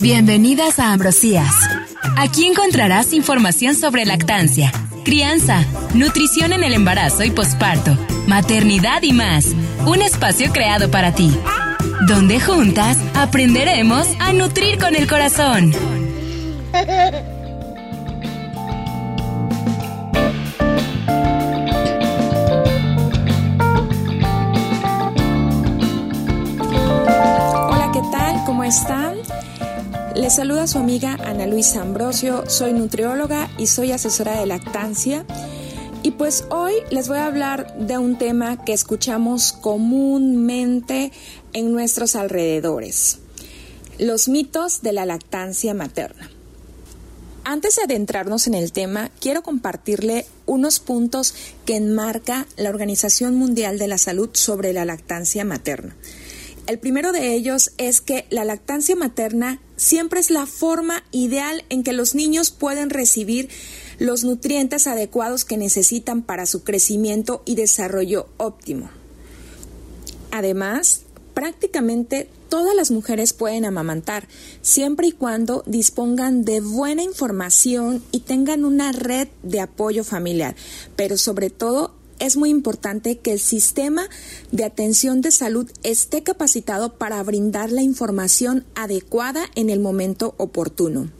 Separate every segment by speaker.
Speaker 1: Bienvenidas a Ambrosías. Aquí encontrarás información sobre lactancia, crianza, nutrición en el embarazo y posparto, maternidad y más. Un espacio creado para ti, donde juntas aprenderemos a nutrir con el corazón.
Speaker 2: Hola, ¿qué tal? ¿Cómo están? Les saluda su amiga Ana Luisa Ambrosio, soy nutrióloga y soy asesora de lactancia. Y pues hoy les voy a hablar de un tema que escuchamos comúnmente en nuestros alrededores, los mitos de la lactancia materna. Antes de adentrarnos en el tema, quiero compartirle unos puntos que enmarca la Organización Mundial de la Salud sobre la lactancia materna. El primero de ellos es que la lactancia materna siempre es la forma ideal en que los niños pueden recibir los nutrientes adecuados que necesitan para su crecimiento y desarrollo óptimo. Además, prácticamente todas las mujeres pueden amamantar, siempre y cuando dispongan de buena información y tengan una red de apoyo familiar, pero sobre todo es muy importante que el sistema de atención de salud esté capacitado para brindar la información adecuada en el momento oportuno.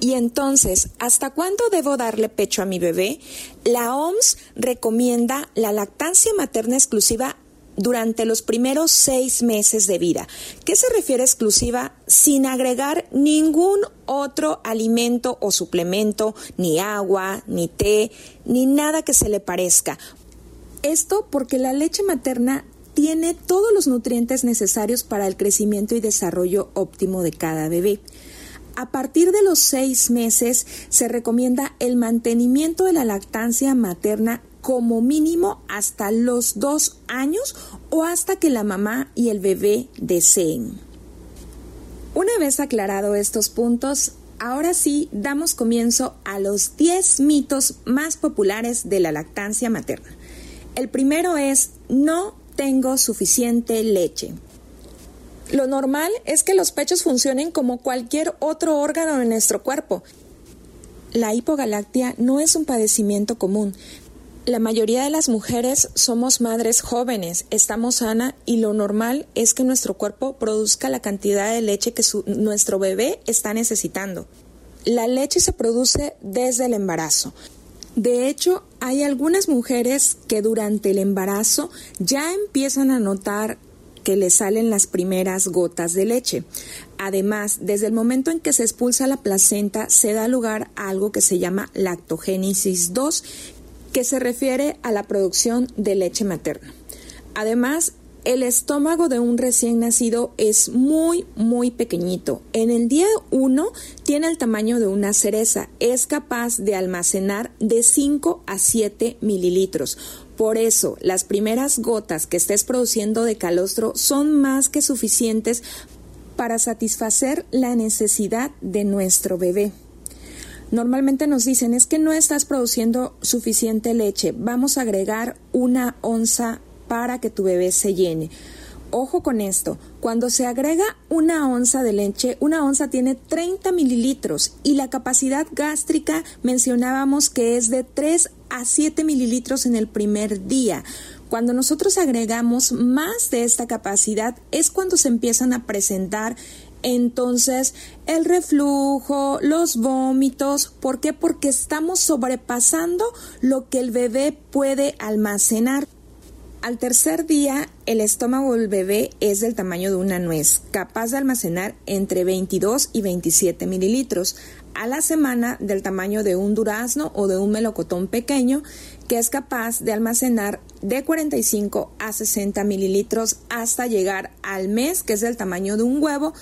Speaker 2: Y entonces, ¿hasta cuándo debo darle pecho a mi bebé? La OMS recomienda la lactancia materna exclusiva durante los primeros seis meses de vida. ¿Qué se refiere exclusiva? Sin agregar ningún otro alimento o suplemento, ni agua, ni té, ni nada que se le parezca. Esto porque la leche materna tiene todos los nutrientes necesarios para el crecimiento y desarrollo óptimo de cada bebé. A partir de los seis meses se recomienda el mantenimiento de la lactancia materna como mínimo hasta los dos años o hasta que la mamá y el bebé deseen. Una vez aclarado estos puntos, ahora sí damos comienzo a los 10 mitos más populares de la lactancia materna. El primero es no tengo suficiente leche. Lo normal es que los pechos funcionen como cualquier otro órgano de nuestro cuerpo. La hipogalactia no es un padecimiento común, la mayoría de las mujeres somos madres jóvenes, estamos sana y lo normal es que nuestro cuerpo produzca la cantidad de leche que nuestro bebé está necesitando. La leche se produce desde el embarazo. De hecho, hay algunas mujeres que durante el embarazo ya empiezan a notar que le salen las primeras gotas de leche. Además, desde el momento en que se expulsa la placenta, se da lugar a algo que se llama lactogénesis 2, que se refiere a la producción de leche materna. Además, el estómago de un recién nacido es muy, muy pequeñito. En el día 1 tiene el tamaño de una cereza. Es capaz de almacenar de 5 a 7 mililitros. Por eso, las primeras gotas que estés produciendo de calostro son más que suficientes para satisfacer la necesidad de nuestro bebé. Normalmente nos dicen es que no estás produciendo suficiente leche, vamos a agregar una onza para que tu bebé se llene. Ojo con esto, cuando se agrega una onza de leche, una onza tiene 30 mililitros y la capacidad gástrica mencionábamos que es de 3 a 7 mililitros en el primer día. Cuando nosotros agregamos más de esta capacidad es cuando se empiezan a presentar entonces, el reflujo, los vómitos, ¿por qué? Porque estamos sobrepasando lo que el bebé puede almacenar. Al tercer día, el estómago del bebé es del tamaño de una nuez, capaz de almacenar entre 22 y 27 mililitros. A la semana, del tamaño de un durazno o de un melocotón pequeño, que es capaz de almacenar de 45 a 60 mililitros hasta llegar al mes, que es del tamaño de un huevo,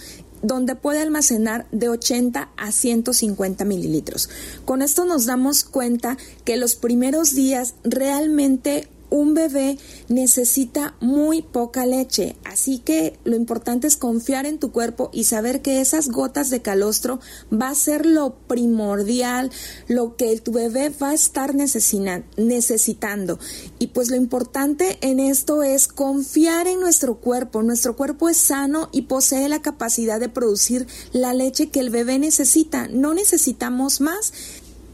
Speaker 2: donde puede almacenar de 80 a 150 mililitros. Con esto nos damos cuenta que los primeros días realmente un bebé necesita muy poca leche, así que lo importante es confiar en tu cuerpo y saber que esas gotas de calostro va a ser lo primordial, lo que tu bebé va a estar necesitando. Y pues lo importante en esto es confiar en nuestro cuerpo. Nuestro cuerpo es sano y posee la capacidad de producir la leche que el bebé necesita. No necesitamos más.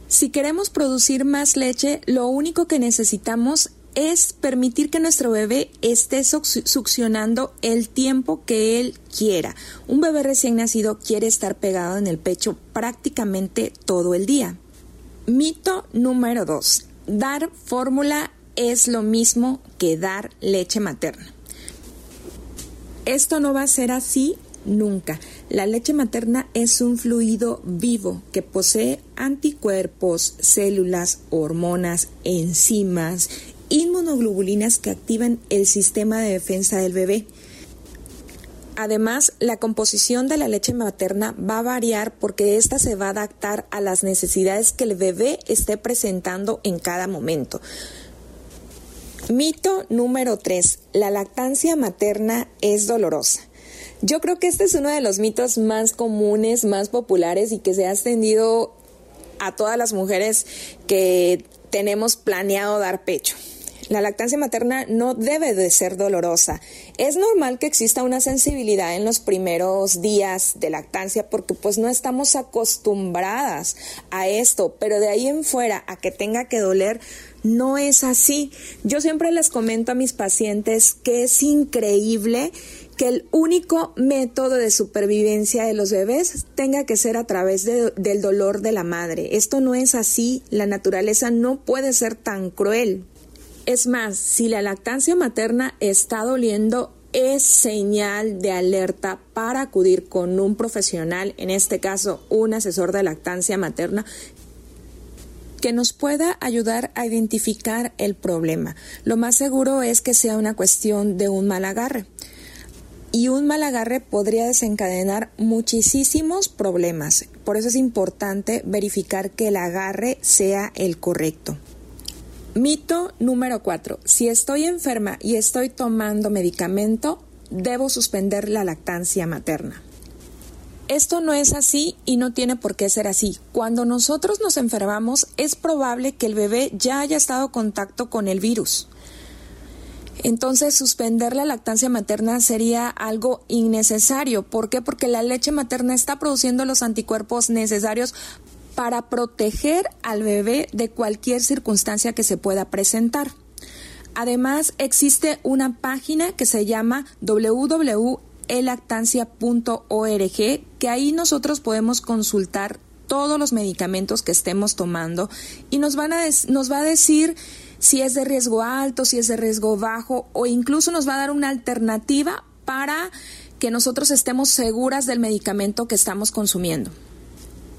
Speaker 2: Si queremos producir más leche, lo único que necesitamos es permitir que nuestro bebé esté succionando el tiempo que él quiera. Un bebé recién nacido quiere estar pegado en el pecho prácticamente todo el día. Mito número 2. Dar fórmula es lo mismo que dar leche materna. Esto no va a ser así nunca. La leche materna es un fluido vivo que posee anticuerpos, células, hormonas, enzimas inmunoglobulinas que activan el sistema de defensa del bebé. Además, la composición de la leche materna va a variar porque ésta se va a adaptar a las necesidades que el bebé esté presentando en cada momento. Mito número 3. La lactancia materna es dolorosa. Yo creo que este es uno de los mitos más comunes, más populares y que se ha extendido a todas las mujeres que tenemos planeado dar pecho. La lactancia materna no debe de ser dolorosa. Es normal que exista una sensibilidad en los primeros días de lactancia porque pues no estamos acostumbradas a esto, pero de ahí en fuera a que tenga que doler no es así. Yo siempre les comento a mis pacientes que es increíble que el único método de supervivencia de los bebés tenga que ser a través del dolor de la madre. Esto no es así. La naturaleza no puede ser tan cruel. Es más, si la lactancia materna está doliendo, es señal de alerta para acudir con un profesional, en este caso un asesor de lactancia materna, que nos pueda ayudar a identificar el problema. Lo más seguro es que sea una cuestión de un mal agarre. Y un mal agarre podría desencadenar muchísimos problemas. Por eso es importante verificar que el agarre sea el correcto. Mito número 4. Si estoy enferma y estoy tomando medicamento, debo suspender la lactancia materna. Esto no es así y no tiene por qué ser así. Cuando nosotros nos enfermamos es probable que el bebé ya haya estado en contacto con el virus. Entonces, suspender la lactancia materna sería algo innecesario. ¿Por qué? Porque la leche materna está produciendo los anticuerpos necesarios para proteger al bebé de cualquier circunstancia que se pueda presentar. Además, existe una página que se llama www.elactancia.org, que ahí nosotros podemos consultar todos los medicamentos que estemos tomando y nos, van a nos va a decir si es de riesgo alto, si es de riesgo bajo o incluso nos va a dar una alternativa para que nosotros estemos seguras del medicamento que estamos consumiendo.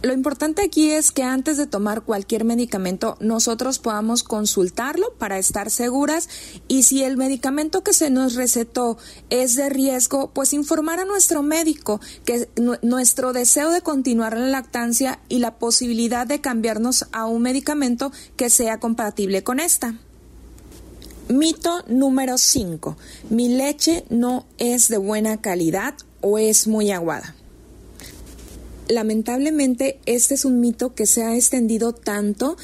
Speaker 2: Lo importante aquí es que antes de tomar cualquier medicamento nosotros podamos consultarlo para estar seguras y si el medicamento que se nos recetó es de riesgo, pues informar a nuestro médico que nuestro deseo de continuar la lactancia y la posibilidad de cambiarnos a un medicamento que sea compatible con esta. Mito número 5. Mi leche no es de buena calidad o es muy aguada. Lamentablemente, este es un mito que se ha extendido tanto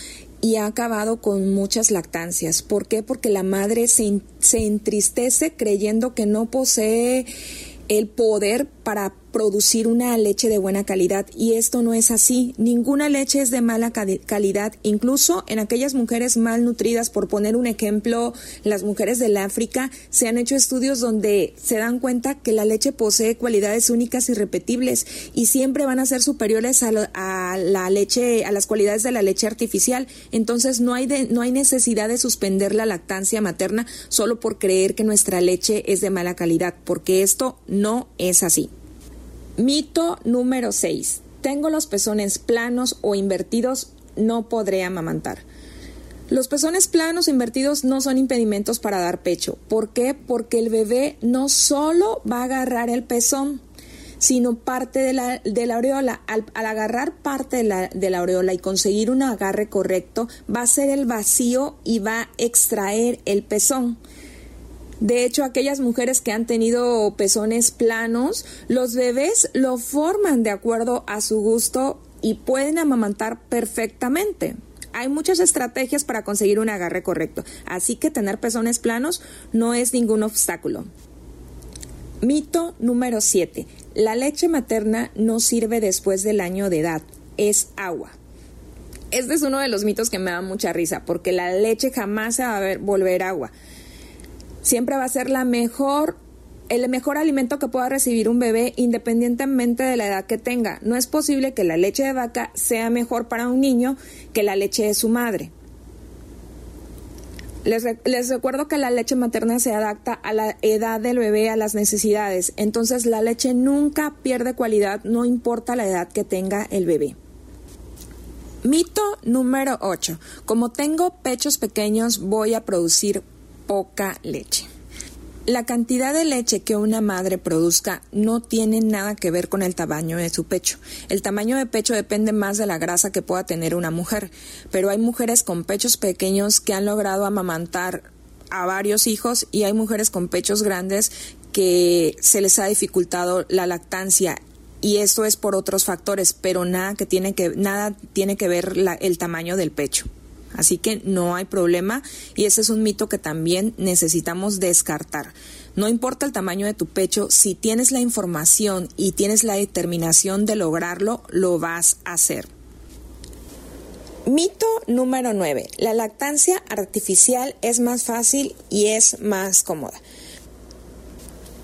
Speaker 2: y ha acabado con muchas lactancias. ¿Por qué? Porque la madre se, se entristece creyendo que no posee el poder para producir una leche de buena calidad y esto no es así. Ninguna leche es de mala calidad, incluso en aquellas mujeres malnutridas, por poner un ejemplo, las mujeres del África, se han hecho estudios donde se dan cuenta que la leche posee cualidades únicas y repetibles y siempre van a ser superiores a, la leche, a las cualidades de la leche artificial. Entonces no hay, no hay necesidad de suspender la lactancia materna solo por creer que nuestra leche es de mala calidad, porque esto no es así. Mito número 6. Tengo los pezones planos o invertidos, no podré amamantar. Los pezones planos o invertidos no son impedimentos para dar pecho. ¿Por qué? Porque el bebé no solo va a agarrar el pezón, sino parte de la, de la aureola. Al, agarrar parte de la, de la aureola y conseguir un agarre correcto, va a ser el vacío y va a extraer el pezón. De hecho, aquellas mujeres que han tenido pezones planos, los bebés lo forman de acuerdo a su gusto y pueden amamantar perfectamente. Hay muchas estrategias para conseguir un agarre correcto, así que tener pezones planos no es ningún obstáculo. Mito número 7. La leche materna no sirve después del año de edad, es agua. Este es uno de los mitos que me da mucha risa, porque la leche jamás se va a volver agua siempre va a ser la mejor el mejor alimento que pueda recibir un bebé independientemente de la edad que tenga. No es posible que la leche de vaca sea mejor para un niño que la leche de su madre. Les, recuerdo que la leche materna se adapta a la edad del bebé, a las necesidades. Entonces la leche nunca pierde cualidad, no importa la edad que tenga el bebé. Mito número 8. Como tengo pechos pequeños voy a producir poca leche. La cantidad de leche que una madre produzca no tiene nada que ver con el tamaño de su pecho. El tamaño de pecho depende más de la grasa que pueda tener una mujer, pero hay mujeres con pechos pequeños que han logrado amamantar a varios hijos y hay mujeres con pechos grandes que se les ha dificultado la lactancia y esto es por otros factores, pero nada que tiene que nada tiene que ver el tamaño del pecho. Así que no hay problema y ese es un mito que también necesitamos descartar. No importa el tamaño de tu pecho, si tienes la información y tienes la determinación de lograrlo, lo vas a hacer. Mito número 9. La lactancia artificial es más fácil y es más cómoda.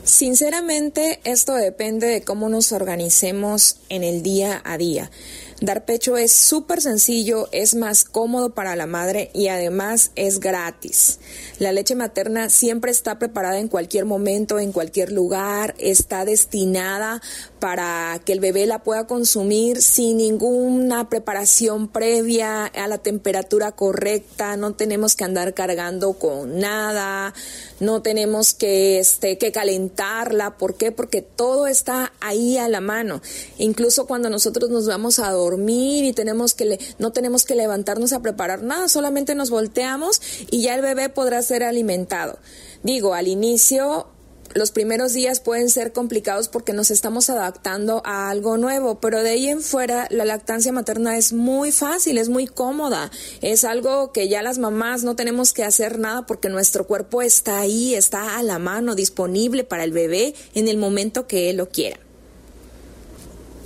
Speaker 2: Sinceramente, esto depende de cómo nos organicemos en el día a día. Dar pecho es súper sencillo, es más cómodo para la madre y además es gratis. La leche materna siempre está preparada en cualquier momento, en cualquier lugar, está destinada para que el bebé la pueda consumir sin ninguna preparación previa a la temperatura correcta, no tenemos que andar cargando con nada, no tenemos que este que calentarla, ¿por qué? Porque todo está ahí a la mano. Incluso cuando nosotros nos vamos a y tenemos que le, no tenemos que levantarnos a preparar nada, solamente nos volteamos y ya el bebé podrá ser alimentado. Digo, al inicio los primeros días pueden ser complicados porque nos estamos adaptando a algo nuevo, pero de ahí en fuera la lactancia materna es muy fácil, es muy cómoda, es algo que ya las mamás no tenemos que hacer nada porque nuestro cuerpo está ahí, está a la mano, disponible para el bebé en el momento que él lo quiera.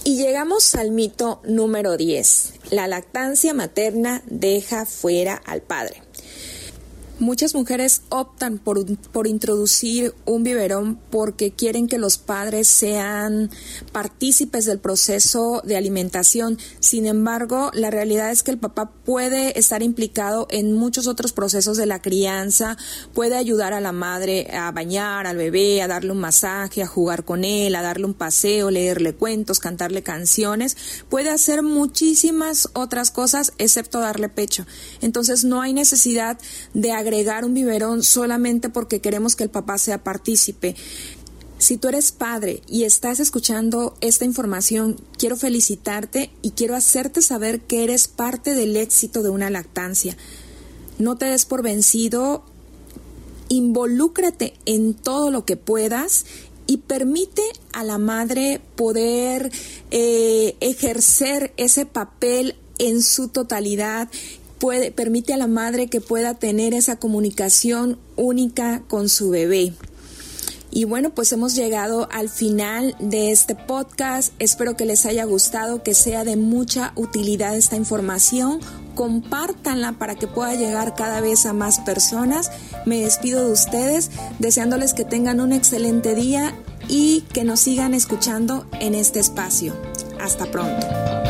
Speaker 2: Y llegamos al mito número 10. La lactancia materna deja fuera al padre. Muchas mujeres optan por, por, introducir un biberón porque quieren que los padres sean partícipes del proceso de alimentación. Sin embargo, la realidad es que el papá puede estar implicado en muchos otros procesos de la crianza, puede ayudar a la madre a bañar al bebé, a darle un masaje, a jugar con él, a darle un paseo, leerle cuentos, cantarle canciones, puede hacer muchísimas otras cosas excepto darle pecho. Entonces no hay necesidad de agregar agregar un biberón solamente porque queremos que el papá sea partícipe. Si tú eres padre y estás escuchando esta información, quiero felicitarte y quiero hacerte saber que eres parte del éxito de una lactancia. No te des por vencido, involúcrate en todo lo que puedas y permite a la madre poder eh, ejercer ese papel en su totalidad permite a la madre que pueda tener esa comunicación única con su bebé. Y bueno, pues hemos llegado al final de este podcast. Espero que les haya gustado, que sea de mucha utilidad esta información. Compártanla para que pueda llegar cada vez a más personas. Me despido de ustedes deseándoles que tengan un excelente día y que nos sigan escuchando en este espacio. Hasta pronto.